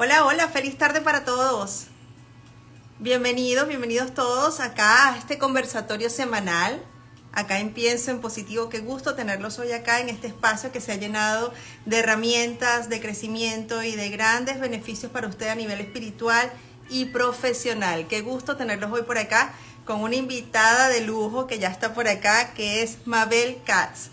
Hola, hola, feliz tarde para todos. Bienvenidos, bienvenidos todos acá a este conversatorio semanal. Acá en Pienso en Positivo, qué gusto tenerlos hoy acá en este espacio que se ha llenado de herramientas, de crecimiento y de grandes beneficios para usted a nivel espiritual y profesional. Qué gusto tenerlos hoy por acá con una invitada de lujo que ya está por acá, que es Mabel Katz.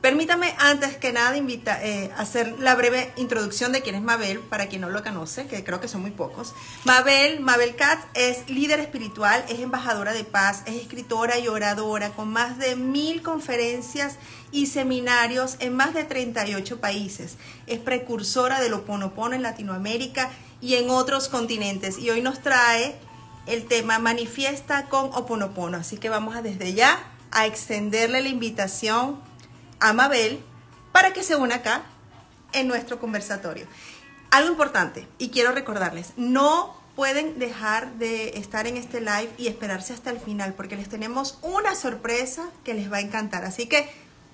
Permítame antes que nada invita, eh, hacer la breve introducción de quién es Mabel, para quien no lo conoce, que creo que son muy pocos. Mabel, Mabel Katz es líder espiritual, es embajadora de paz, es escritora y oradora con más de mil conferencias y seminarios en más de 38 países. Es precursora del Oponopono en Latinoamérica y en otros continentes. Y hoy nos trae el tema Manifiesta con Oponopono. Así que vamos a desde ya a extenderle la invitación a Mabel para que se una acá en nuestro conversatorio. Algo importante, y quiero recordarles, no pueden dejar de estar en este live y esperarse hasta el final, porque les tenemos una sorpresa que les va a encantar. Así que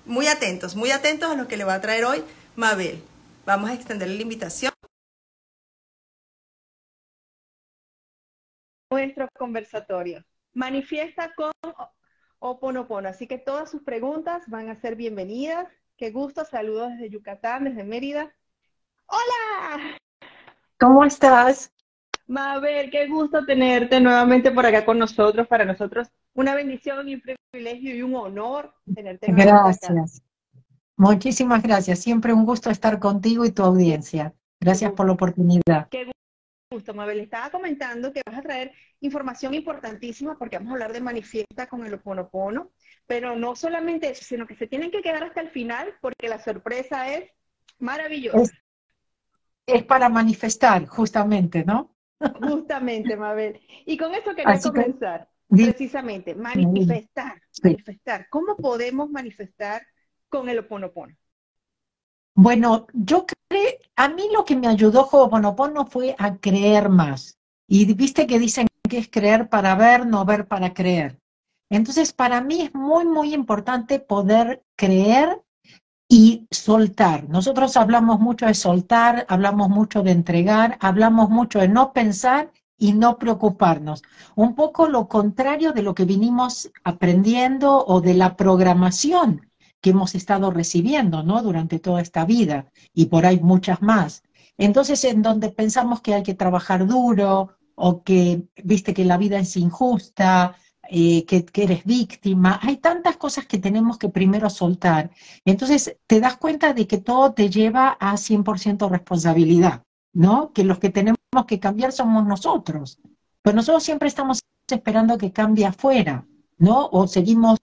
muy atentos, muy atentos a lo que le va a traer hoy Mabel. Vamos a extender la invitación. Nuestro conversatorio. Manifiesta con Oponopono. Así que todas sus preguntas van a ser bienvenidas. Qué gusto, saludos desde Yucatán, desde Mérida. ¡Hola! ¿Cómo estás? Mabel, qué gusto tenerte nuevamente por acá con nosotros. Para nosotros, una bendición y un privilegio y un honor tenerte. Gracias. Muchísimas gracias. Siempre un gusto estar contigo y tu audiencia. Gracias por la oportunidad. Qué gusto, Mabel. Estaba comentando que vas a traer información importantísima porque vamos a hablar de manifiesta con el Oponopono, pero no solamente eso, sino que se tienen que quedar hasta el final porque la sorpresa es maravillosa. Es, para manifestar, justamente, ¿no? Justamente, Mabel. Y con eso quería comenzar, precisamente, manifestar, manifestar. ¿Cómo podemos manifestar con el Oponopono? Bueno, yo creo, a mí lo que me ayudó Ho'oponopono fue a creer más. Y viste que dicen que es creer para ver, no ver para creer. Entonces, para mí es muy, muy importante poder creer y soltar. Nosotros hablamos mucho de soltar, hablamos mucho de entregar, hablamos mucho de no pensar y no preocuparnos. Un poco lo contrario de lo que vinimos aprendiendo o de la programación que hemos estado recibiendo, ¿no? Durante toda esta vida y por ahí muchas más. Entonces, en donde pensamos que hay que trabajar duro o que viste que la vida es injusta, eh, que, que, eres víctima. Hay tantas cosas que tenemos que primero soltar. Entonces te das cuenta de que todo te lleva a 100% responsabilidad, ¿no? Que los que tenemos que cambiar somos nosotros. Pero nosotros siempre estamos esperando que cambie afuera, ¿no? O seguimos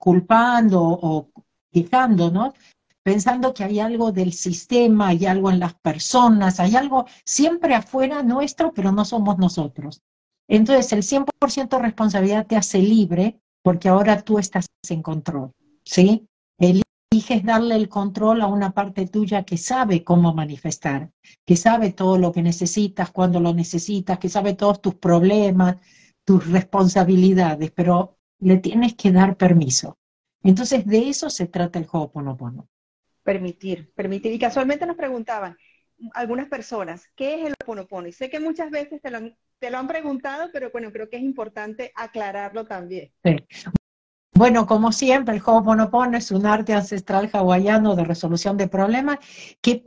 culpando o quejándonos pensando que hay algo del sistema, hay algo en las personas, hay algo siempre afuera nuestro, pero no somos nosotros. Entonces, el 100% responsabilidad te hace libre porque ahora tú estás en control, ¿sí? Eliges darle el control a una parte tuya que sabe cómo manifestar, que sabe todo lo que necesitas, cuando lo necesitas, que sabe todos tus problemas, tus responsabilidades, pero le tienes que dar permiso. Entonces, de eso se trata el Ho'oponopono. Permitir, permitir. Y casualmente nos preguntaban algunas personas, ¿qué es el Oponopono? Y sé que muchas veces te lo, te lo han preguntado, pero bueno, creo que es importante aclararlo también. Bueno, como siempre, el Ho'oponopono es un arte ancestral hawaiano de resolución de problemas que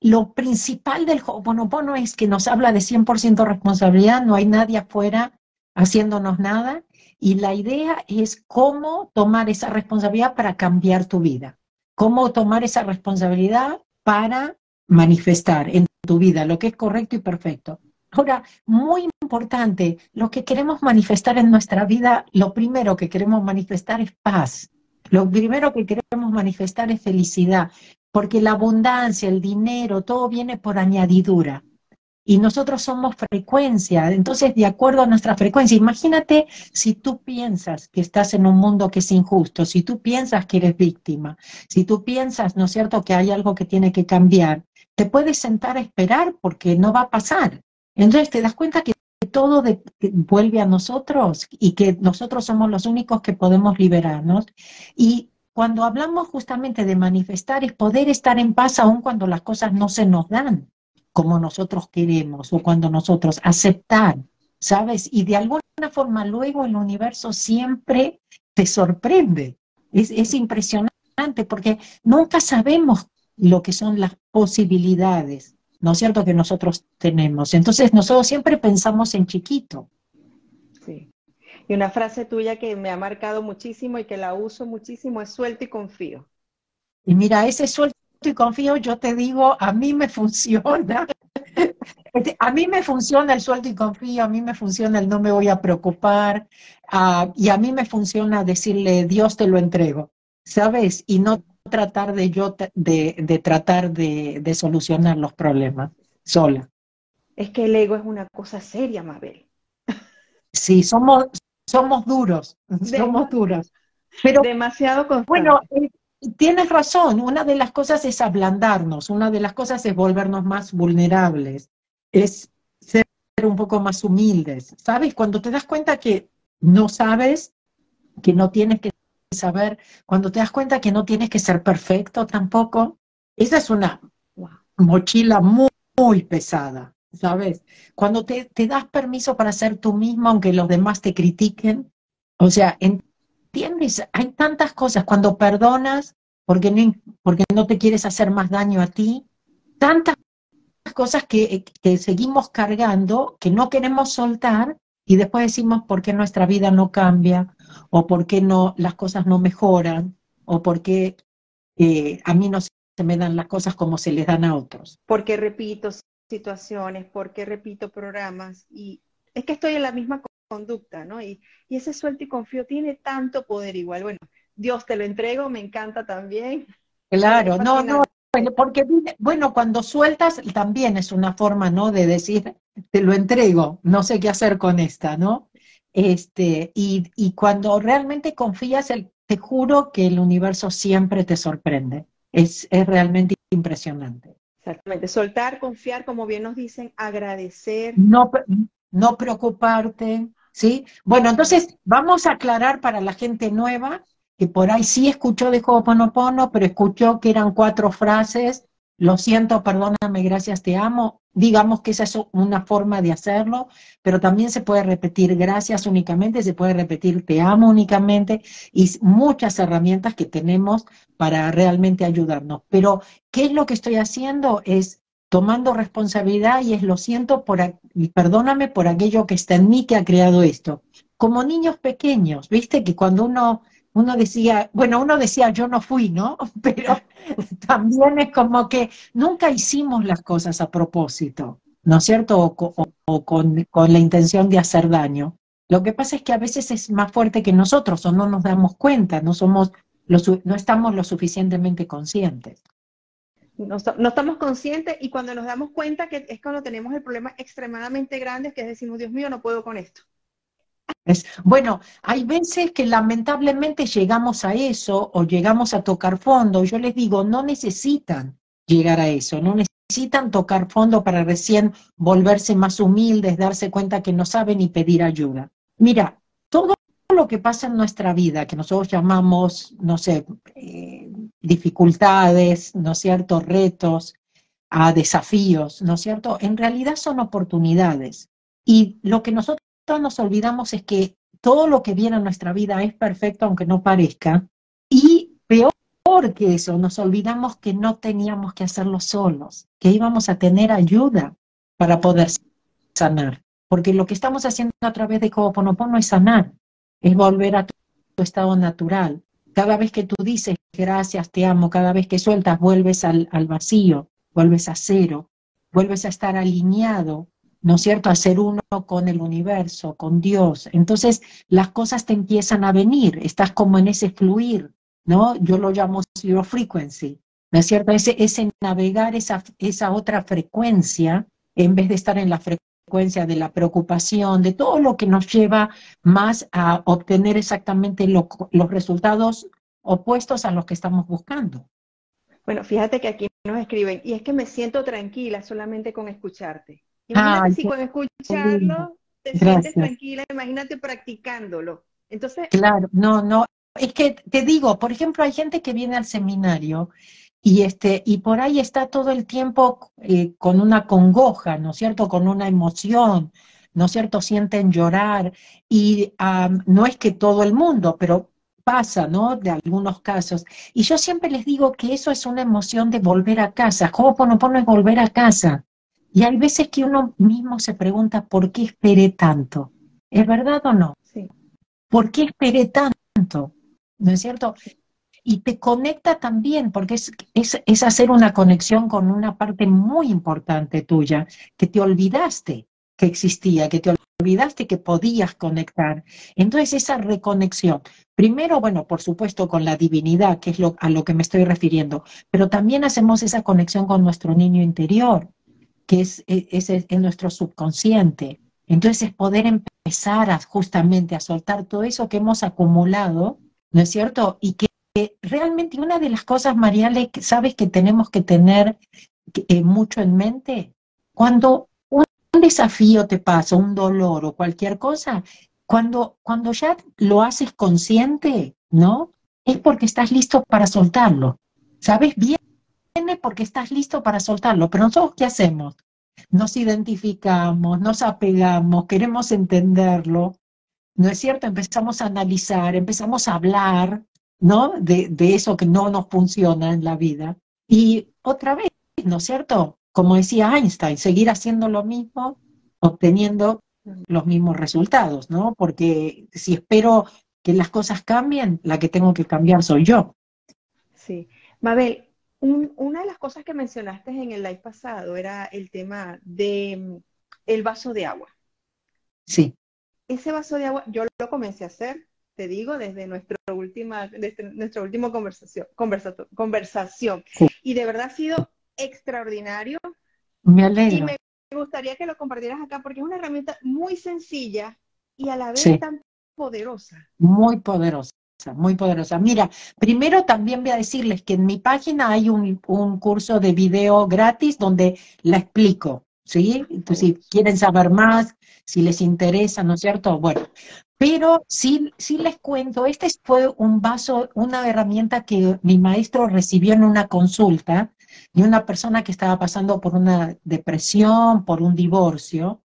lo principal del Ho'oponopono es que nos habla de 100% responsabilidad, no hay nadie afuera haciéndonos nada, y la idea es cómo tomar esa responsabilidad para cambiar tu vida cómo tomar esa responsabilidad para manifestar en tu vida lo que es correcto y perfecto. Ahora, muy importante, lo que queremos manifestar en nuestra vida, lo primero que queremos manifestar es paz. Lo primero que queremos manifestar es felicidad, porque la abundancia, el dinero, todo viene por añadidura y nosotros somos frecuencia, entonces de acuerdo a nuestra frecuencia, imagínate si tú piensas que estás en un mundo que es injusto, si tú piensas que eres víctima, si tú piensas, ¿no es cierto?, que hay algo que tiene que cambiar, te puedes sentar a esperar porque no va a pasar. Entonces te das cuenta que todo vuelve a nosotros y que nosotros somos los únicos que podemos liberarnos. Y cuando hablamos justamente de manifestar es poder estar en paz aun cuando las cosas no se nos dan como nosotros queremos o cuando nosotros aceptar, ¿sabes? Y de alguna forma luego el universo siempre te sorprende. Es, es impresionante porque nunca sabemos lo que son las posibilidades, ¿no es cierto?, que nosotros tenemos. Entonces nosotros siempre pensamos en chiquito. Sí. Y una frase tuya que me ha marcado muchísimo y que la uso muchísimo es suelto y confío. Y mira, ese suelto y confío, yo te digo, a mí me funciona. a mí me funciona el suelto y confío, a mí me funciona el no me voy a preocupar, uh, y a mí me funciona decirle, Dios te lo entrego, ¿sabes? Y no tratar de yo, de, de tratar de, de solucionar los problemas sola. Es que el ego es una cosa seria, Mabel. Sí, somos, somos duros, somos duros. Pero, demasiado constante. Bueno, eh, tienes razón, una de las cosas es ablandarnos, una de las cosas es volvernos más vulnerables, es ser un poco más humildes, ¿sabes? Cuando te das cuenta que no sabes, que no tienes que saber, cuando te das cuenta que no tienes que ser perfecto tampoco, esa es una mochila muy, muy pesada, ¿sabes? Cuando te, te, das permiso para ser tú mismo, aunque los demás te critiquen, o sea, ¿entiendes? Hay tantas cosas, cuando perdonas porque no, porque no te quieres hacer más daño a ti, tantas cosas que, que seguimos cargando, que no queremos soltar, y después decimos por qué nuestra vida no cambia, o por qué no, las cosas no mejoran, o por qué eh, a mí no se me dan las cosas como se les dan a otros. Porque repito situaciones, porque repito programas, y es que estoy en la misma conducta, ¿no? Y, y ese suelto y confío tiene tanto poder igual. Bueno, Dios te lo entrego, me encanta también. Claro, no, no, porque, bueno, cuando sueltas también es una forma, ¿no? De decir, te lo entrego, no sé qué hacer con esta, ¿no? Este, y, y cuando realmente confías, el, te juro que el universo siempre te sorprende. Es, es realmente impresionante. Exactamente, soltar, confiar, como bien nos dicen, agradecer. No, no preocuparte, ¿sí? Bueno, entonces vamos a aclarar para la gente nueva que por ahí sí escuchó de Ho'oponopono, pero escuchó que eran cuatro frases, lo siento, perdóname, gracias, te amo. Digamos que esa es una forma de hacerlo, pero también se puede repetir gracias únicamente, se puede repetir te amo únicamente y muchas herramientas que tenemos para realmente ayudarnos. Pero, ¿qué es lo que estoy haciendo? Es tomando responsabilidad y es lo siento por, y perdóname por aquello que está en mí que ha creado esto. Como niños pequeños, viste que cuando uno uno decía, bueno, uno decía yo no fui, ¿no? Pero también es como que nunca hicimos las cosas a propósito, ¿no es cierto? O, con, la intención de hacer daño. Lo que pasa es que a veces es más fuerte que nosotros o no nos damos cuenta, no, somos no estamos lo suficientemente conscientes. No, estamos conscientes y cuando nos damos cuenta que es cuando tenemos el problema extremadamente grande, que decimos, Dios mío, no puedo con esto. Bueno, hay veces que lamentablemente llegamos a eso o llegamos a tocar fondo. Yo les digo, no necesitan llegar a eso, no necesitan tocar fondo para recién volverse más humildes, darse cuenta que no saben y pedir ayuda. Mira, todo lo que pasa en nuestra vida, que nosotros llamamos, no sé, eh, dificultades, ¿no es cierto?, retos, a desafíos, ¿no es cierto?, en realidad son oportunidades. Y lo que nosotros nos olvidamos es que todo lo que viene a nuestra vida es perfecto aunque no parezca. Y peor que eso, nos olvidamos que no teníamos que hacerlo solos, que íbamos a tener ayuda para poder sanar. Porque lo que estamos haciendo a través de Ho'oponopono es sanar, es volver a tu, estado natural. Cada vez que tú dices gracias, te amo, cada vez que sueltas, vuelves al, al vacío, vuelves a cero, vuelves a estar alineado ¿no es cierto?, a ser uno con el universo, con Dios. Entonces las cosas te empiezan a venir, estás como en ese fluir, ¿no? Yo lo llamo zero frequency, ¿no es cierto? Ese, ese navegar esa, esa otra frecuencia en vez de estar en la frecuencia de la preocupación, de todo lo que nos lleva más a obtener exactamente los resultados opuestos a los que estamos buscando. Bueno, fíjate que aquí nos escriben, y es que me siento tranquila solamente con escucharte. Imagínate si con escucharlo te sientes tranquila, imagínate practicándolo. Entonces. Claro, no, no. Es que te digo, por ejemplo, hay gente que viene al seminario y, este, y por ahí está todo el tiempo eh, con una congoja, ¿no es cierto? Con una emoción, ¿no es cierto? Sienten llorar y no es que todo el mundo, pero pasa, ¿no? De algunos casos. Y yo siempre les digo que eso es una emoción de volver a casa. Ho'oponopono es volver a casa. Y hay veces que uno mismo se pregunta, ¿por qué esperé tanto? ¿Es verdad o no? Sí. ¿Por qué esperé tanto? ¿No es cierto? Y te conecta también, porque es, es, es hacer una conexión con una parte muy importante tuya, que te olvidaste que existía, que te olvidaste que podías conectar. Entonces esa reconexión, primero, bueno, por supuesto con la divinidad, que es lo, a lo que me estoy refiriendo, pero también hacemos esa conexión con nuestro niño interior, que es, e, es, es, nuestro subconsciente. Entonces es poder empezar a, justamente a soltar todo eso que hemos acumulado, ¿no es cierto? Y que realmente una de las cosas, Mariale, sabes que tenemos que tener eh, mucho en mente, cuando desafío te pasa, un dolor o cualquier cosa, cuando, cuando ya lo haces consciente, ¿no? Es porque estás listo para soltarlo. ¿Sabes? Viene porque estás listo para soltarlo. Pero nosotros, ¿qué hacemos? Nos identificamos, nos apegamos, queremos entenderlo. ¿No es cierto? Empezamos a analizar, empezamos a hablar, ¿no? De, de eso que no nos funciona en la vida. Y otra vez, ¿no es cierto? como decía Einstein, seguir haciendo lo mismo, obteniendo los mismos resultados, ¿no? Porque si espero que las cosas cambien, la que tengo que cambiar soy yo. Sí. Mabel, una de las cosas que mencionaste en el live pasado era el tema de mm, el vaso de agua. Sí. Ese vaso de agua, yo lo comencé a hacer, te digo, desde nuestra última, desde nuestra última conversación, conversación. Y de verdad ha sido extraordinario. Me alegro. Y me gustaría que lo compartieras acá porque es una herramienta muy sencilla y a la vez tan poderosa. Muy poderosa, muy poderosa. Mira, primero también voy a decirles que en mi página hay un, un curso de video gratis donde la explico, ¿sí? Entonces, si quieren saber más, si les interesa, ¿no es cierto? Bueno, pero sí, sí les cuento, este fue un vaso, una herramienta que mi maestro recibió en una consulta de una persona que estaba pasando por una depresión, por un divorcio,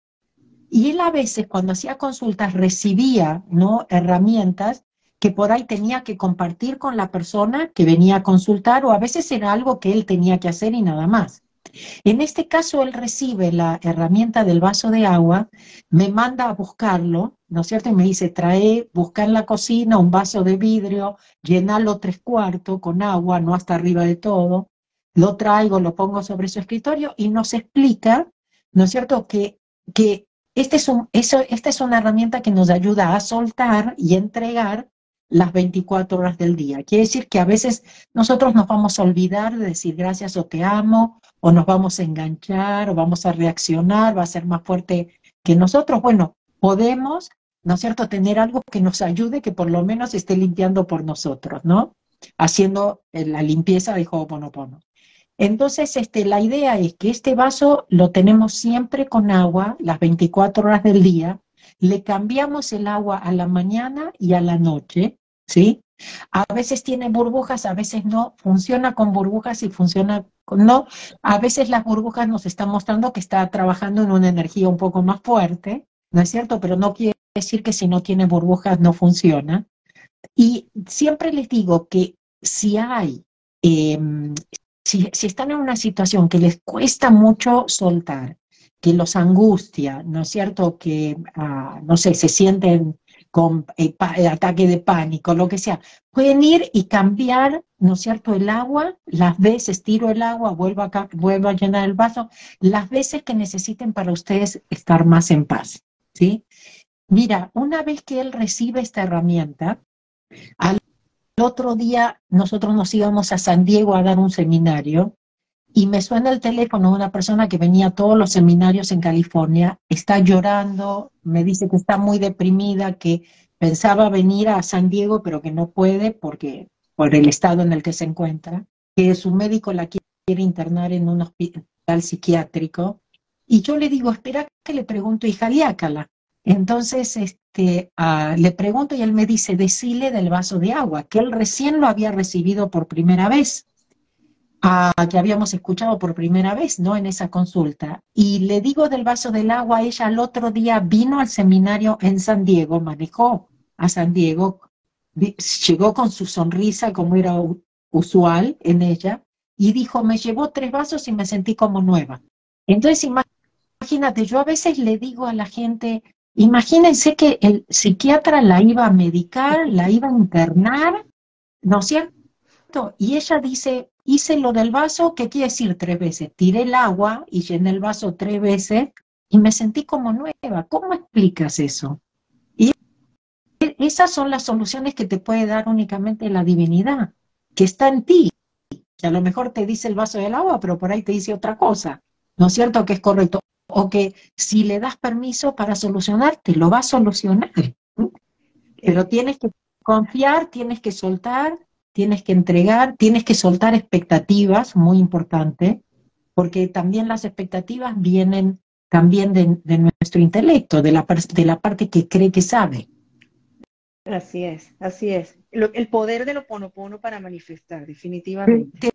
y él a veces cuando hacía consultas recibía ¿no? herramientas que por ahí tenía que compartir con la persona que venía a consultar o a veces era algo que él tenía que hacer y nada más. En este caso, él recibe la herramienta del vaso de agua, me manda a buscarlo, ¿no es cierto? Y me dice, trae, busca en la cocina un vaso de vidrio, llenalo tres cuartos con agua, no hasta arriba de todo, lo traigo, lo pongo sobre su escritorio y nos explica, ¿no es cierto?, que, que este es un, eso, esta es una herramienta que nos ayuda a soltar y entregar las 24 horas del día. Quiere decir que a veces nosotros nos vamos a olvidar de decir gracias o te amo, o nos vamos a enganchar, o vamos a reaccionar, va a ser más fuerte que nosotros. Bueno, podemos, ¿no es cierto?, tener algo que nos ayude, que por lo menos esté limpiando por nosotros, ¿no? Haciendo la limpieza de Ho'oponopono. Entonces, este, la idea es que este vaso lo tenemos siempre con agua, las 24 horas del día, le cambiamos el agua a la mañana y a la noche, ¿sí? A veces tiene burbujas, a veces no, funciona con burbujas y funciona con no. A veces las burbujas nos están mostrando que está trabajando en una energía un poco más fuerte, ¿no es cierto? Pero no quiere decir que si no tiene burbujas no funciona. Y siempre les digo que si hay eh, si, están en una situación que les cuesta mucho soltar, que los angustia, ¿no es cierto? Que, ah, no sé, se sienten con eh, eh, ataque de pánico, lo que sea, pueden ir y cambiar, ¿no es cierto?, el agua, las veces tiro el agua, vuelvo a, vuelvo a llenar el vaso, las veces que necesiten para ustedes estar más en paz, ¿sí? Mira, una vez que él recibe esta herramienta, al otro día nosotros nos íbamos a San Diego a dar un seminario y me suena el teléfono una persona que venía a todos los seminarios en California, está llorando, me dice que está muy deprimida, que pensaba venir a San Diego pero que no puede porque por el estado en el que se encuentra, que su médico la quiere internar en un hospital psiquiátrico. Y yo le digo, espera que le pregunto, hija, diácala. Entonces, este, ah, le pregunto y él me dice, decile del vaso de agua, que él recién lo había recibido por primera vez. Que habíamos escuchado por primera vez, ¿no? En esa consulta. Y le digo del vaso del agua, ella el otro día vino al seminario en San Diego, manejó a San Diego, llegó con su sonrisa como era usual en ella, y dijo, me llevó tres vasos y me sentí como nueva. Entonces, imagínate, yo a veces le digo a la gente, imagínense que el psiquiatra la iba a medicar, la iba a internar, ¿no es cierto? Y ella dice, hice lo del vaso, ¿qué quiere decir tres veces? Tiré el agua y llené el vaso tres veces y me sentí como nueva. ¿Cómo explicas eso? Y esas son las soluciones que te puede dar únicamente la divinidad, que está en ti. Que a lo mejor te dice el vaso del agua, pero por ahí te dice otra cosa. ¿No es cierto que es correcto? O que si le das permiso para solucionar, te lo va a solucionar. Pero tienes que confiar, tienes que soltar tienes que entregar, tienes que soltar expectativas, muy importante, porque también las expectativas vienen también de, nuestro intelecto, de la, de la parte que cree que sabe. Así es, así es. el poder del oponopono para manifestar, definitivamente.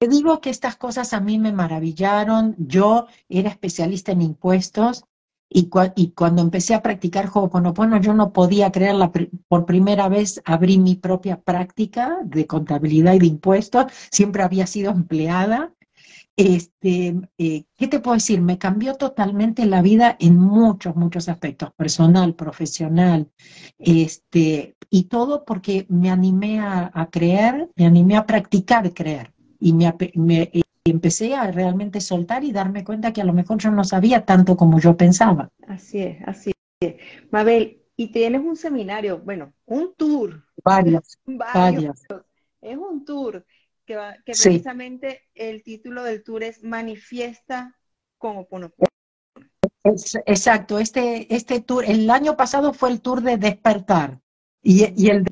te, digo que estas cosas a mí me maravillaron. Yo era especialista en impuestos y, cuando empecé a practicar Ho'oponopono, yo no podía creerla. Por primera vez abrí mi propia práctica de contabilidad y de impuestos. Siempre había sido empleada. Este, eh, ¿Qué te puedo decir? Me cambió totalmente la vida en muchos, muchos aspectos, personal, profesional, este, y todo porque me animé a, creer, me animé a practicar creer. Y me empecé a realmente soltar y darme cuenta que a lo mejor yo no sabía tanto como yo pensaba. Así es, así es. Mabel, y tienes un seminario, bueno, un tour. Varios, varios. Es un tour que, que precisamente el título del tour es Manifiesta como Ponopono. exacto, este, este tour, el año pasado fue el tour de despertar y, y el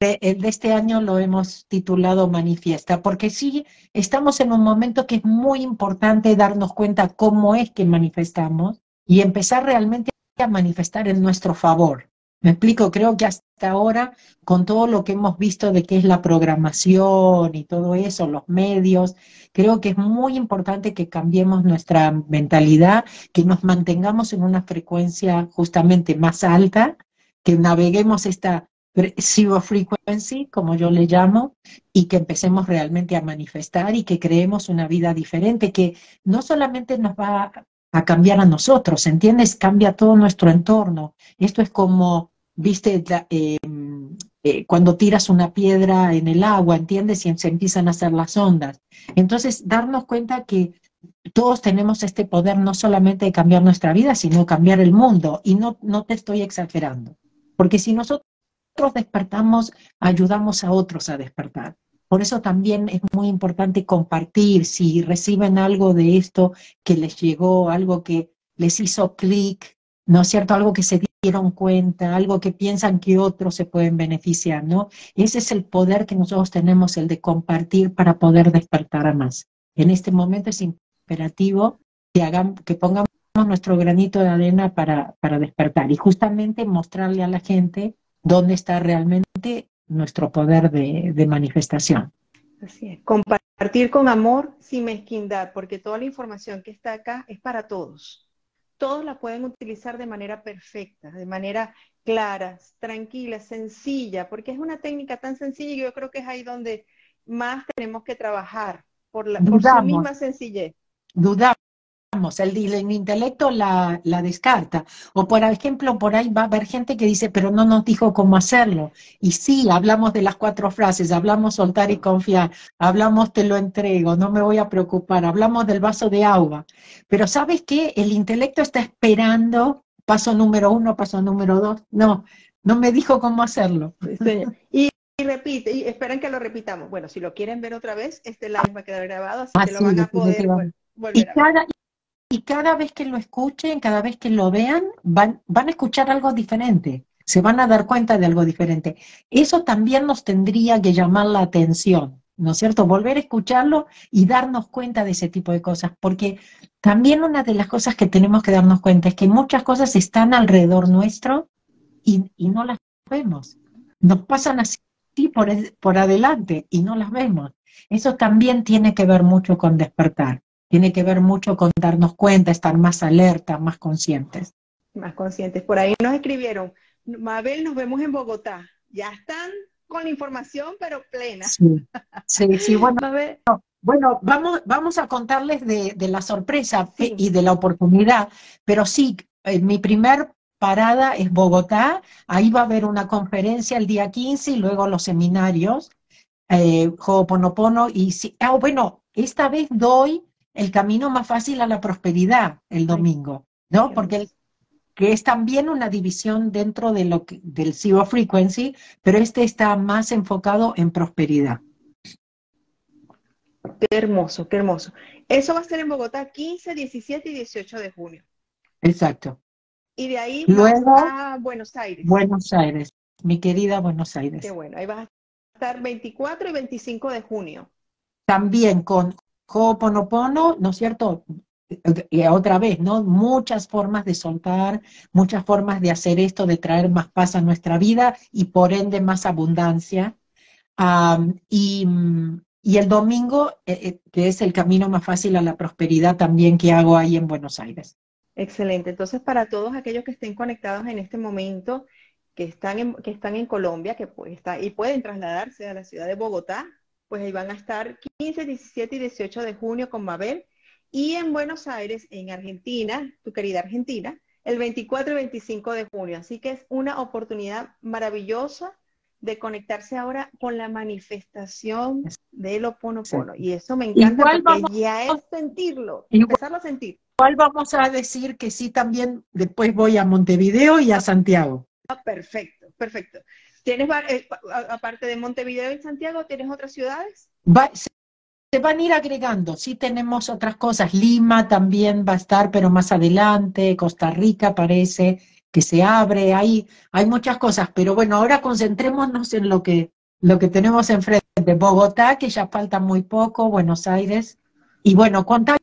el de este año lo hemos titulado Manifiesta, porque sí, estamos en un momento que es muy importante darnos cuenta cómo es que manifestamos y empezar realmente a manifestar en nuestro favor. Me explico, creo que hasta ahora, con todo lo que hemos visto de qué es la programación y todo eso, los medios, creo que es muy importante que cambiemos nuestra mentalidad, que nos mantengamos en una frecuencia justamente más alta, que naveguemos esta zero frequency, como yo le llamo, y que empecemos realmente a manifestar y que creemos una vida diferente, que no solamente nos va a cambiar a nosotros, ¿entiendes? Cambia todo nuestro entorno. Esto es como, viste, em, eh, cuando tiras una piedra en el agua, ¿entiendes? Y se empiezan a hacer las ondas. Entonces, darnos cuenta que todos tenemos este poder no solamente de cambiar nuestra vida, sino cambiar el mundo. Y no, no te estoy exagerando. Porque si nosotros despertamos, ayudamos a otros a despertar. Por eso también es muy importante compartir si reciben algo de esto que les llegó, algo que les hizo clic, ¿no es cierto? Algo que se dieron cuenta, algo que piensan que otros se pueden beneficiar, ¿no? Ese es el poder que nosotros tenemos, el de compartir para poder despertar a más. En este momento es imperativo que, hagan, que pongamos nuestro granito de arena para, para despertar y justamente mostrarle a la gente dónde está realmente nuestro poder de, manifestación. Así es. Compartir con amor sin mezquindad, porque toda la información que está acá es para todos. Todos la pueden utilizar de manera perfecta, de manera clara, tranquila, sencilla, porque es una técnica tan sencilla y yo creo que es ahí donde más tenemos que trabajar por, la, por su misma sencillez. Dudamos el, el intelecto la, la, descarta. O por ejemplo, por ahí va a haber gente que dice, pero no nos dijo cómo hacerlo. Y sí, hablamos de las cuatro frases, hablamos soltar y confiar, hablamos te lo entrego, no me voy a preocupar, hablamos del vaso de agua. Pero ¿sabes qué? El intelecto está esperando paso número uno, paso número dos. No, no me dijo cómo hacerlo. Y, repite, y esperan que lo repitamos. Bueno, si lo quieren ver otra vez, este live va a quedar grabado, así, que lo van a poder volver a ver y cada vez que lo escuchen, cada vez que lo vean, van, van a escuchar algo diferente, se van a dar cuenta de algo diferente. Eso también nos tendría que llamar la atención, ¿no es cierto? Volver a escucharlo y darnos cuenta de ese tipo de cosas, porque también una de las cosas que tenemos que darnos cuenta es que muchas cosas están alrededor nuestro y, y no las vemos. Nos pasan así por, por adelante y no las vemos. Eso también tiene que ver mucho con despertar, tiene que ver mucho con darnos cuenta, estar más alerta, más conscientes. Más conscientes. Por ahí nos escribieron, Mabel, nos vemos en Bogotá. Ya están con la información, pero plena. Sí, sí, sí. bueno, bueno, vamos, vamos a contarles de, la sorpresa y de la oportunidad, pero sí, eh, mi primer parada es Bogotá, ahí va a haber una conferencia el día 15 y luego los seminarios, eh, Ho'oponopono, y si, ah, bueno, esta vez doy el camino más fácil a la prosperidad el domingo, ¿no? Porque que es también una división dentro de lo que, del Zero Frequency, pero este está más enfocado en prosperidad. Qué hermoso, qué hermoso. Eso va a ser en Bogotá 15, 17 y 18 de junio. Exacto. Y de ahí Luego, a Buenos Aires. Buenos Aires, mi querida Buenos Aires. Qué bueno, ahí vas a estar 24 y 25 de junio. También con Ho'oponopono, ¿no es cierto? Y otra vez, ¿no? Muchas formas de soltar, muchas formas de hacer esto, de traer más paz a nuestra vida y por ende más abundancia. y, y el domingo, eh, eh, que es el camino más fácil a la prosperidad también que hago ahí en Buenos Aires. Excelente. Entonces, para todos aquellos que estén conectados en este momento, que están en, que están en Colombia, que pues, está, y pueden trasladarse a la ciudad de Bogotá, pues ahí van a estar 15, 17 y 18 de junio con Mabel. Y en Buenos Aires, en Argentina, tu querida Argentina, el 24 y 25 de junio. Así que es una oportunidad maravillosa de conectarse ahora con la manifestación del Oponopono. Y eso me encanta porque ya es sentirlo, empezarlo a sentir. Igual vamos a decir que sí también después voy a Montevideo y a Santiago. Ah, perfecto, perfecto. ¿Tienes, eh, aparte de Montevideo y Santiago, tienes otras ciudades? se van a ir agregando, sí tenemos otras cosas. Lima también va a estar, pero más adelante, Costa Rica parece, que se abre, hay, hay muchas cosas, pero bueno, ahora concentrémonos en lo que, lo que tenemos enfrente. Bogotá, que ya falta muy poco, Buenos Aires, y bueno, contales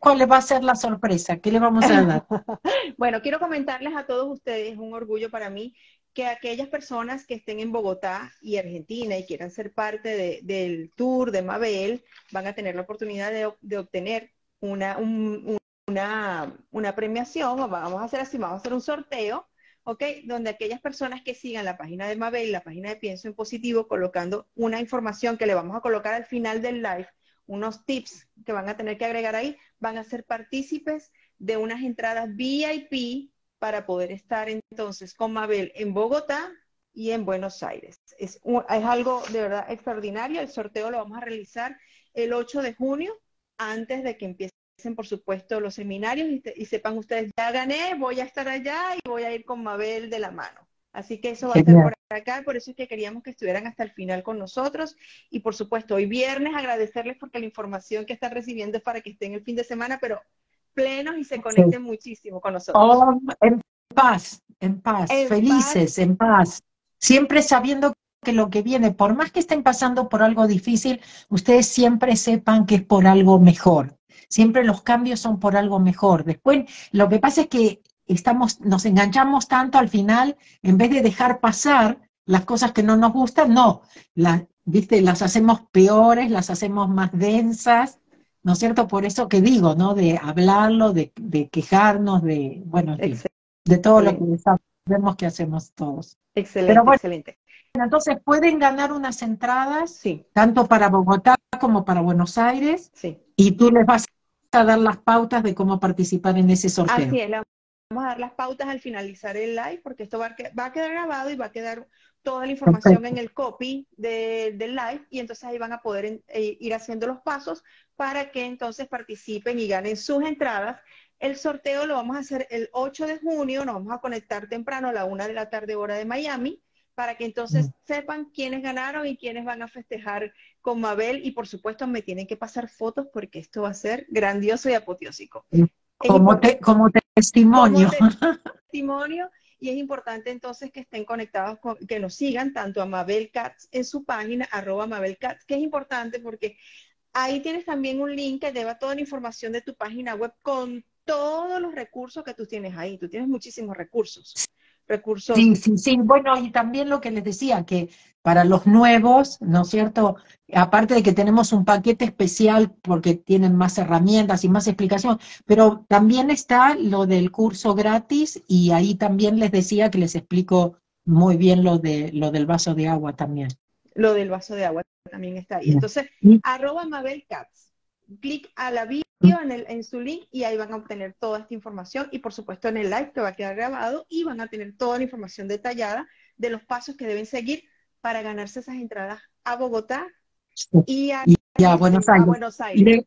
cuál va a ser la sorpresa, qué le vamos a dar. bueno, quiero comentarles a todos ustedes, es un orgullo para mí, que aquellas personas que estén en Bogotá y Argentina y quieran ser parte del tour de Mabel, van a tener la oportunidad de, obtener una, un, una, una premiación, o vamos a hacer así, vamos a hacer un sorteo, ¿ok? Donde aquellas personas que sigan la página de Mabel, la página de Pienso en Positivo, colocando una información que le vamos a colocar al final del live, unos tips que van a tener que agregar ahí, van a ser partícipes de unas entradas VIP para poder estar entonces con Mabel en Bogotá y en Buenos Aires. Es, es algo de verdad extraordinario. El sorteo lo vamos a realizar el 8 de junio, antes de que empiece por supuesto, los seminarios y, sepan ustedes, ya gané, voy a estar allá y voy a ir con Mabel de la mano. Así que eso va a estar por acá, por eso es que queríamos que estuvieran hasta el final con nosotros. Y por supuesto, hoy viernes agradecerles porque la información que están recibiendo es para que estén el fin de semana, pero plenos y se conecten muchísimo con nosotros. Oh, en paz, en paz, felices, en paz. Siempre sabiendo que lo que viene, por más que estén pasando por algo difícil, ustedes siempre sepan que es por algo mejor. Siempre los cambios son por algo mejor. Después, lo que pasa es que estamos, nos enganchamos tanto al final, en vez de dejar pasar las cosas que no nos gustan, no, las, ¿viste? las hacemos peores, las hacemos más densas, ¿no es cierto? Por eso que digo, ¿no? De hablarlo, de, quejarnos, de, bueno, de, todo lo que sabemos que hacemos todos. Excelente, excelente. Entonces pueden ganar unas entradas, sí. tanto para Bogotá como para Buenos Aires, sí. y tú les vas a dar las pautas de cómo participar en ese sorteo. Así es, vamos a dar las pautas al finalizar el live, porque esto va a, quedar grabado y va a quedar toda la información en el copy del live, y entonces ahí van a poder eh, ir haciendo los pasos para que entonces participen y ganen sus entradas. El sorteo lo vamos a hacer el 8 de junio, nos vamos a conectar temprano a la una de la tarde hora de Miami para que entonces mm. sepan quiénes ganaron y quiénes van a festejar con Mabel y por supuesto me tienen que pasar fotos porque esto va a ser grandioso y apoteósico. Como, como testimonio. testimonio y es importante entonces que estén conectados, con, que nos sigan tanto a Mabel Katz en su página, arroba Mabel Katz, que es importante porque ahí tienes también un link que lleva toda la información de tu página web con todos los recursos que tú tienes ahí. Tú tienes muchísimos recursos recursos. Sí, sí, sí. Bueno, y también lo que les decía, que para los nuevos, ¿no es cierto? Aparte de que tenemos un paquete especial porque tienen más herramientas y más explicación, pero también está lo del curso gratis y ahí también les decía que les explico muy bien lo, de, lo del vaso de agua también. Lo del vaso de agua también está ahí. Entonces, arroba Mabel Katz. Clic a la bio en, el, en su link y ahí van a obtener toda esta información y por supuesto en el live que va a quedar grabado y van a tener toda la información detallada de los pasos que deben seguir para ganarse esas entradas a Bogotá y a, Buenos Aires.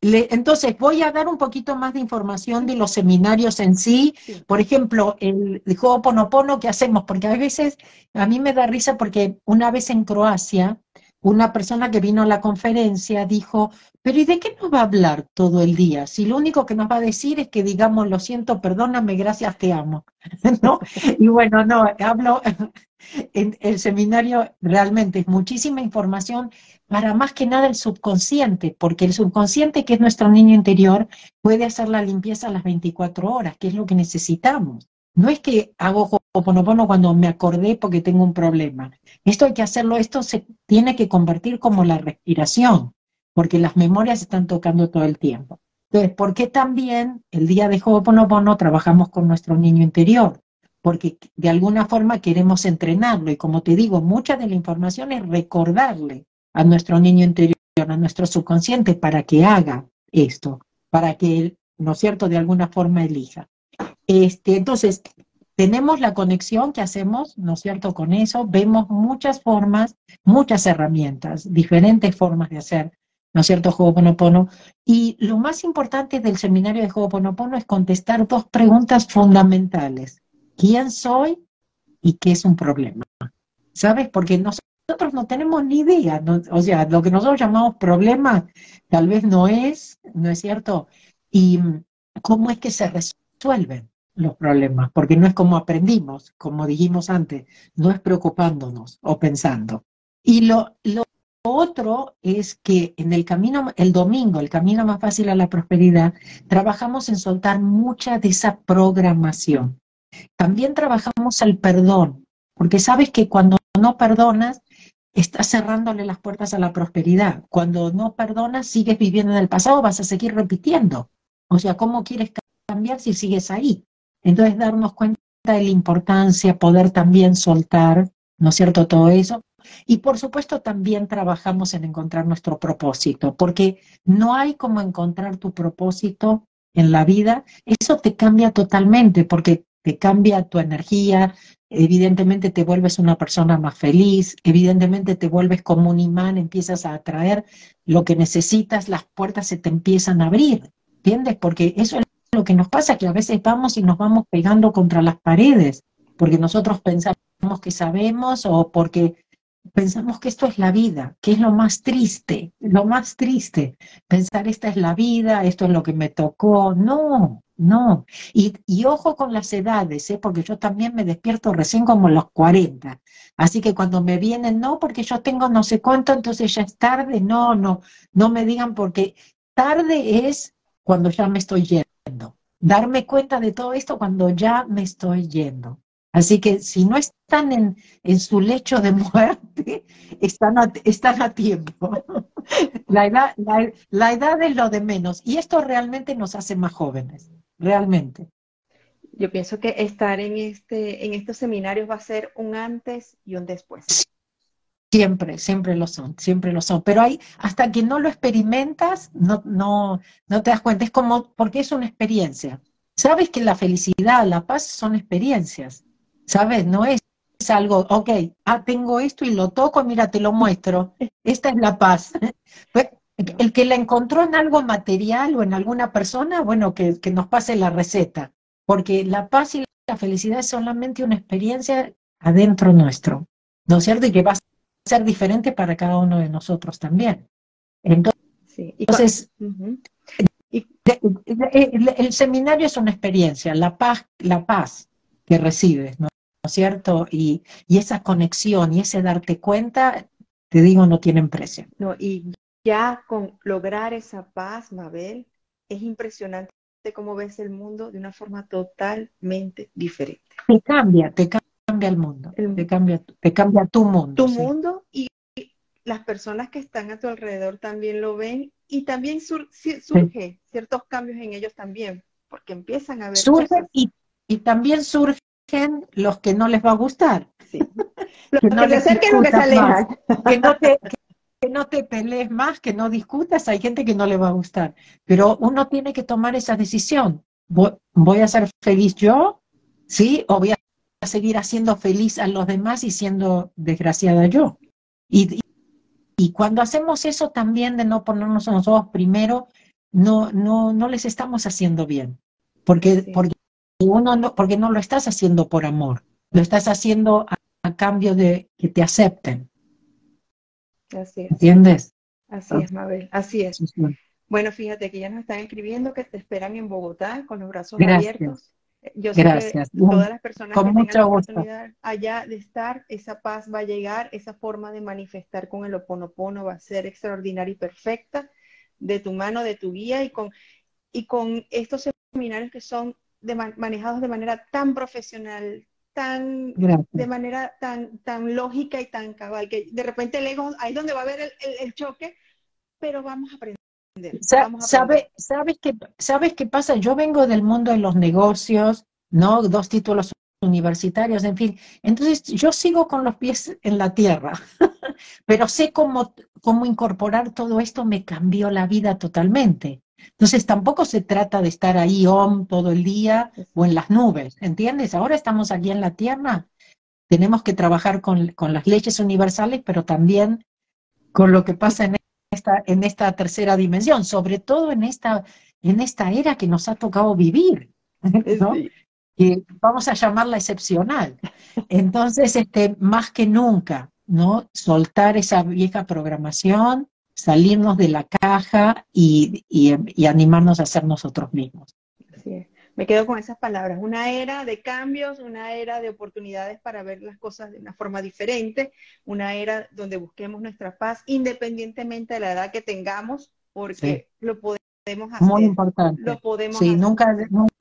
entonces, voy a dar un poquito más de información de los seminarios en sí. Por ejemplo, el, el Ho'oponopono que hacemos, porque a veces a mí me da risa porque una vez en Croacia, una persona que vino a la conferencia dijo, pero ¿y de qué nos va a hablar todo el día? Si lo único que nos va a decir es que digamos, lo siento, perdóname, gracias, te amo. ¿No? Y bueno, no, hablo, en el seminario realmente es muchísima información para más que nada el subconsciente, porque el subconsciente, que es nuestro niño interior, puede hacer la limpieza a las 24 horas, que es lo que necesitamos. No es que hago Ho'oponopono cuando me acordé porque tengo un problema. Esto hay que hacerlo, esto se tiene que convertir como la respiración, porque las memorias están tocando todo el tiempo. Entonces, ¿por qué también el día de Ho'oponopono trabajamos con nuestro niño interior? Porque de alguna forma queremos entrenarlo y como te digo, mucha de la información es recordarle a nuestro niño interior, a nuestro subconsciente para que haga esto, para que él, ¿no es cierto?, de alguna forma elija. Este, entonces, tenemos la conexión que hacemos, ¿no es cierto?, con eso, vemos muchas formas, muchas herramientas, diferentes formas de hacer, ¿no es cierto?, Ho'oponopono. Y lo más importante del seminario de Ho'oponopono es contestar dos preguntas fundamentales. ¿Quién soy y qué es un problema? ¿Sabes? Porque nosotros no tenemos ni idea, o sea, lo que nosotros llamamos problema tal vez no es, ¿no es cierto? Y cómo es que se resuelven los problemas, porque no es como aprendimos, como dijimos antes, no es preocupándonos o pensando. Y lo, lo otro es que en el camino, el domingo, el camino más fácil a la prosperidad, trabajamos en soltar mucha de esa programación. También trabajamos el perdón, porque sabes que cuando no perdonas, estás cerrándole las puertas a la prosperidad. Cuando no perdonas, sigues viviendo en el pasado, vas a seguir repitiendo. O sea, ¿cómo quieres cambiar si sigues ahí? Entonces, darnos cuenta de la importancia, poder también soltar, ¿no es cierto?, todo eso. Y por supuesto también trabajamos en encontrar nuestro propósito, porque no hay como encontrar tu propósito en la vida, eso te cambia totalmente, porque te cambia tu energía, evidentemente te vuelves una persona más feliz, evidentemente te vuelves como un imán, empiezas a atraer lo que necesitas, las puertas se te empiezan a abrir, ¿entiendes? Porque eso es lo que nos pasa, que a veces vamos y nos vamos pegando contra las paredes, porque nosotros pensamos que sabemos o porque pensamos que esto es la vida, que es lo más triste, lo más triste, pensar esta es la vida, esto es lo que me tocó, no, no. Y, y ojo con las edades, ¿eh? porque yo también me despierto recién como los 40, así que cuando me vienen, no, porque yo tengo no sé cuánto, entonces ya es tarde, no, no, no me digan porque tarde es cuando ya me estoy yendo, darme cuenta de todo esto cuando ya me estoy yendo. Así que si no están en, en su lecho de muerte, están a, están a tiempo. La edad, la, edad es lo de menos. Y esto realmente nos hace más jóvenes, realmente. Yo pienso que estar en, este, en estos seminarios va a ser un antes y un después. Siempre, siempre lo son, siempre lo son. Pero hay, hasta que no lo experimentas, no, no, no te das cuenta. Es como, porque es una experiencia. Sabes que la felicidad, la paz son experiencias. ¿Sabes? No es algo, ok, ah, tengo esto y lo toco, mira, te lo muestro. Esta es la paz. Pues, el que la encontró en algo material o en alguna persona, bueno, que, que nos pase la receta, porque la paz y la felicidad es solamente una experiencia adentro nuestro, ¿no es cierto? Y que va a ser diferente para cada uno de nosotros también. Entonces, el, seminario es una experiencia, la paz, la paz que recibes, ¿no? es cierto? Y, y esa conexión y ese darte cuenta, te digo, no tienen precio. No, y ya con lograr esa paz, Mabel, es impresionante cómo ves el mundo de una forma totalmente diferente. Te cambia, te cambia el mundo, te, cambia, te cambia tu mundo. Tu mundo y las personas que están a tu alrededor también lo ven y también surge ciertos cambios en ellos también, porque empiezan a ver. Surgen y, y, también surgen los que no les va a gustar. Sí. Los que, no les que se alejan. Que no te, que no te pelees más, que no discutas, hay gente que no le va a gustar, pero uno tiene que tomar esa decisión. ¿Voy a ser feliz yo? ¿Sí? ¿O voy a seguir haciendo feliz a los demás y siendo desgraciada yo? Y, y cuando hacemos eso también de no ponernos a nosotros primero, no, no, no les estamos haciendo bien, porque, porque, uno no, porque no lo estás haciendo por amor, lo estás haciendo a cambio de que te acepten. Así es. ¿Entiendes? Así es, Mabel, así es. Bueno, fíjate que ya nos están escribiendo que te esperan en Bogotá con los brazos abiertos. Yo sé Gracias. que todas las personas que tengan la oportunidad allá de estar, esa paz va a llegar, esa forma de manifestar con el oponopono va a ser extraordinaria y perfecta de tu mano, de tu guía y con, y con estos seminarios que son manejados de manera tan profesional, tan de manera tan, tan lógica y tan cabal, que de repente el ego, ahí es donde va a haber el, choque, pero vamos a aprender. ¿Sabes qué, ¿Sabes qué pasa? Yo vengo del mundo de los negocios, ¿no? Dos títulos universitarios, en fin. Entonces, yo sigo con los pies en la tierra, pero sé cómo, cómo incorporar todo esto me cambió la vida totalmente. Entonces tampoco se trata de estar ahí on todo el día o en las nubes, ¿entiendes? Ahora estamos aquí en la tierra, tenemos que trabajar con, las leyes universales, pero también con lo que pasa en esta, en esta tercera dimensión, sobre todo en esta, en esta era que nos ha tocado vivir, ¿no? Y vamos a llamarla excepcional. Entonces, este, más que nunca, ¿no? Soltar esa vieja programación, salirnos de la caja y, animarnos a ser nosotros mismos. Me quedo con esas palabras, una era de cambios, una era de oportunidades para ver las cosas de una forma diferente, una era donde busquemos nuestra paz independientemente de la edad que tengamos, porque lo podemos hacer. Muy importante. Lo podemos sí, Nunca, nunca,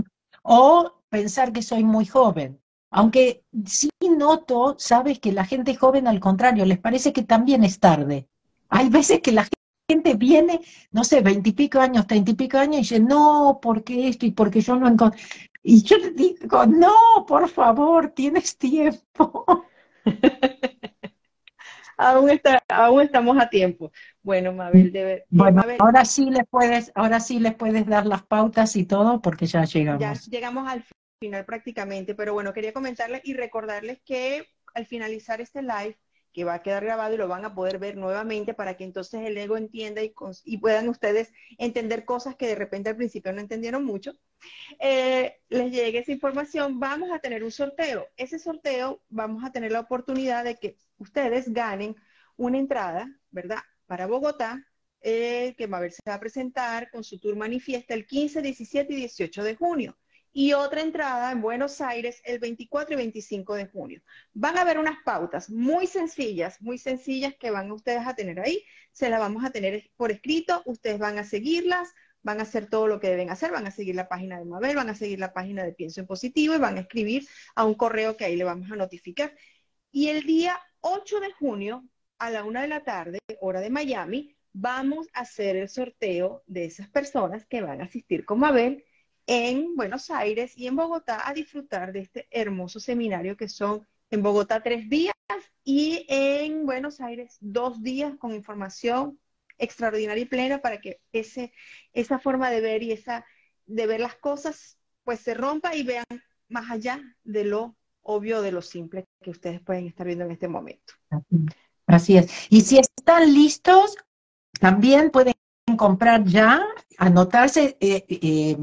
o pensar que soy muy joven. Aunque sí noto, sabes, que la gente joven al contrario, les parece que también es tarde. Hay veces que la gente viene, no sé, veintipico años, treinta y pico años, y dice, no, porque esto y porque yo no encuentro. Y yo le digo, no, por favor, tienes tiempo. aún, está, aún estamos a tiempo. Bueno, Mabel, debe, bueno, ahora sí les puedes, ahora sí les puedes dar las pautas y todo, porque ya llegamos. Ya llegamos al final prácticamente, pero bueno, quería comentarles y recordarles que al finalizar este live que va a quedar grabado y lo van a poder ver nuevamente para que entonces el ego entienda y, puedan ustedes entender cosas que de repente al principio no entendieron mucho. Eh, les llegue esa información, vamos a tener un sorteo. Ese sorteo vamos a tener la oportunidad de que ustedes ganen una entrada, ¿verdad? Para Bogotá, eh, que Mabel se va a presentar con su tour manifiesta el 15, 17 y 18 de junio y otra entrada en Buenos Aires el 24 y 25 de junio. Van a haber unas pautas muy sencillas, muy sencillas que van ustedes a tener ahí. Se las vamos a tener por escrito, ustedes van a seguirlas, van a hacer todo lo que deben hacer, van a seguir la página de Mabel, van a seguir la página de Pienso en Positivo y van a escribir a un correo que ahí le vamos a notificar. Y el día 8 de junio, a la una de la tarde, hora de Miami, vamos a hacer el sorteo de esas personas que van a asistir con Mabel en Buenos Aires y en Bogotá a disfrutar de este hermoso seminario que son en Bogotá tres días y en Buenos Aires dos días con información extraordinaria y plena para que ese, esa forma de ver y esa de ver las cosas pues se rompa y vean más allá de lo obvio, de lo simple que ustedes pueden estar viendo en este momento. Así es. Y si están listos, también pueden comprar ya, anotarse. Eh, eh,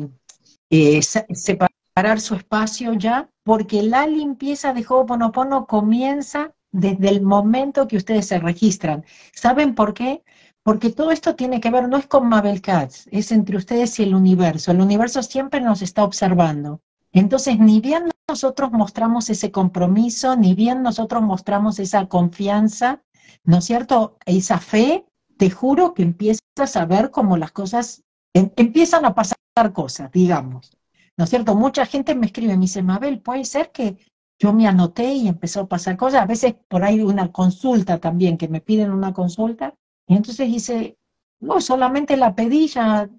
eh, separar su espacio ya, porque la limpieza de Ho'oponopono comienza desde el momento que ustedes se registran. ¿Saben por qué? Porque todo esto tiene que ver, no es con Mabel Katz, es entre ustedes y el universo. El universo siempre nos está observando. Entonces, ni bien nosotros mostramos ese compromiso, ni bien nosotros mostramos esa confianza, ¿no es cierto? Esa fe, te juro que empiezas a ver cómo las cosas em, empiezan a pasar cosas, digamos. ¿No es cierto? Mucha gente me escribe, me dice, Mabel, puede ser que yo me anoté y empezó a pasar cosas. A veces por ahí una consulta también, que me piden una consulta. Y entonces dice, no, solamente la pedí, ya,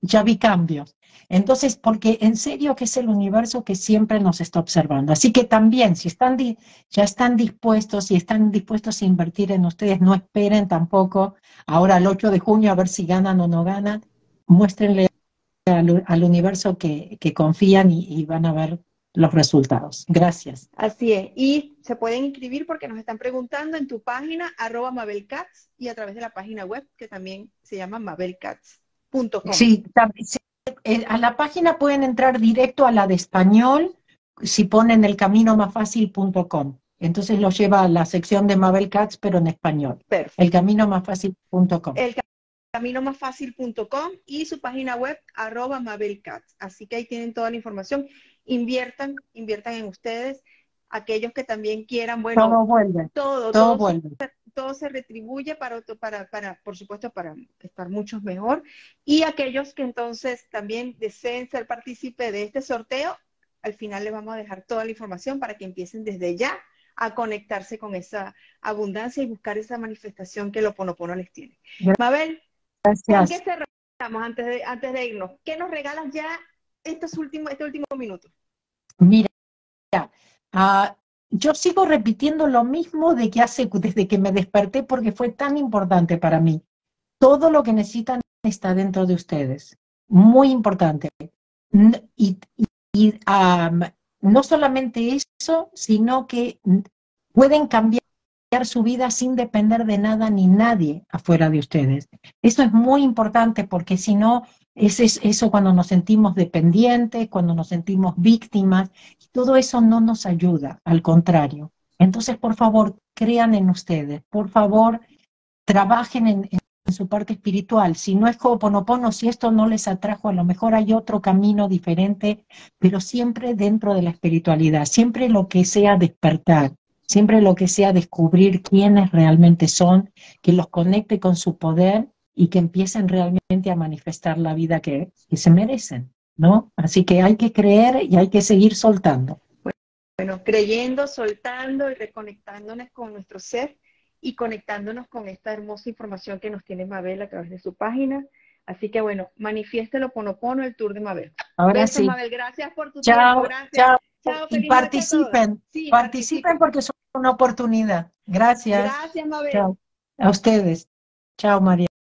ya vi cambios. Entonces, porque en serio que es el universo que siempre nos está observando. Así que también, si están ya están dispuestos, si están dispuestos a invertir en ustedes, no esperen tampoco ahora el 8 de junio a ver si ganan o no ganan. Muéstrenle al, universo que, confían y, van a ver los resultados. Gracias. Así es. Y se pueden inscribir porque nos están preguntando en tu página, arroba mabelcats, y a través de la página web que también se llama mabelcats.com. Sí, eh, a la página pueden entrar directo a la de español si ponen el camino más fácil.com. Entonces lo lleva a la sección de Mabel Cats, pero en español. Perfecto. El camino más fácil.com caminomásfacil.com y su página web arroba mabelcats. Así que ahí tienen toda la información. Inviertan, inviertan en ustedes. Aquellos que también quieran, bueno, todo vuelve. Todo, todo, vuelve. Se, todo se retribuye para, para, para, por supuesto, para estar muchos mejor. Y aquellos que entonces también deseen ser partícipe de este sorteo, al final les vamos a dejar toda la información para que empiecen desde ya a conectarse con esa abundancia y buscar esa manifestación que lo Ponopono les tiene. Mabel, Gracias. qué cerramos antes de, antes de irnos? ¿Qué nos regalas ya estos últimos, este último minuto? Mira, uh, yo sigo repitiendo lo mismo de que hace, desde que me desperté porque fue tan importante para mí. Todo lo que necesitan está dentro de ustedes. Muy importante. Y, y um, no solamente eso, sino que pueden cambiar su vida sin depender de nada ni nadie afuera de ustedes. Eso es muy importante porque si no, es eso cuando nos sentimos dependientes, cuando nos sentimos víctimas, y todo eso no nos ayuda, al contrario. Entonces, por favor, crean en ustedes, por favor, trabajen en, su parte espiritual. Si no es Ho'oponopono, si esto no les atrajo, a lo mejor hay otro camino diferente, pero siempre dentro de la espiritualidad, siempre lo que sea despertar siempre lo que sea descubrir quiénes realmente son, que los conecte con su poder y que empiecen realmente a manifestar la vida que, se merecen, ¿no? Así que hay que creer y hay que seguir soltando. Bueno, creyendo, soltando y reconectándonos con nuestro ser y conectándonos con esta hermosa información que nos tiene Mabel a través de su página. Así que bueno, manifiéstelo Ponopono, el tour de Mabel. Ahora sí. Mabel, gracias por tu chao, tiempo. Gracias. Chao. y participen, participen porque son una oportunidad. Gracias. Gracias, Mabel. A ustedes. Chao, María.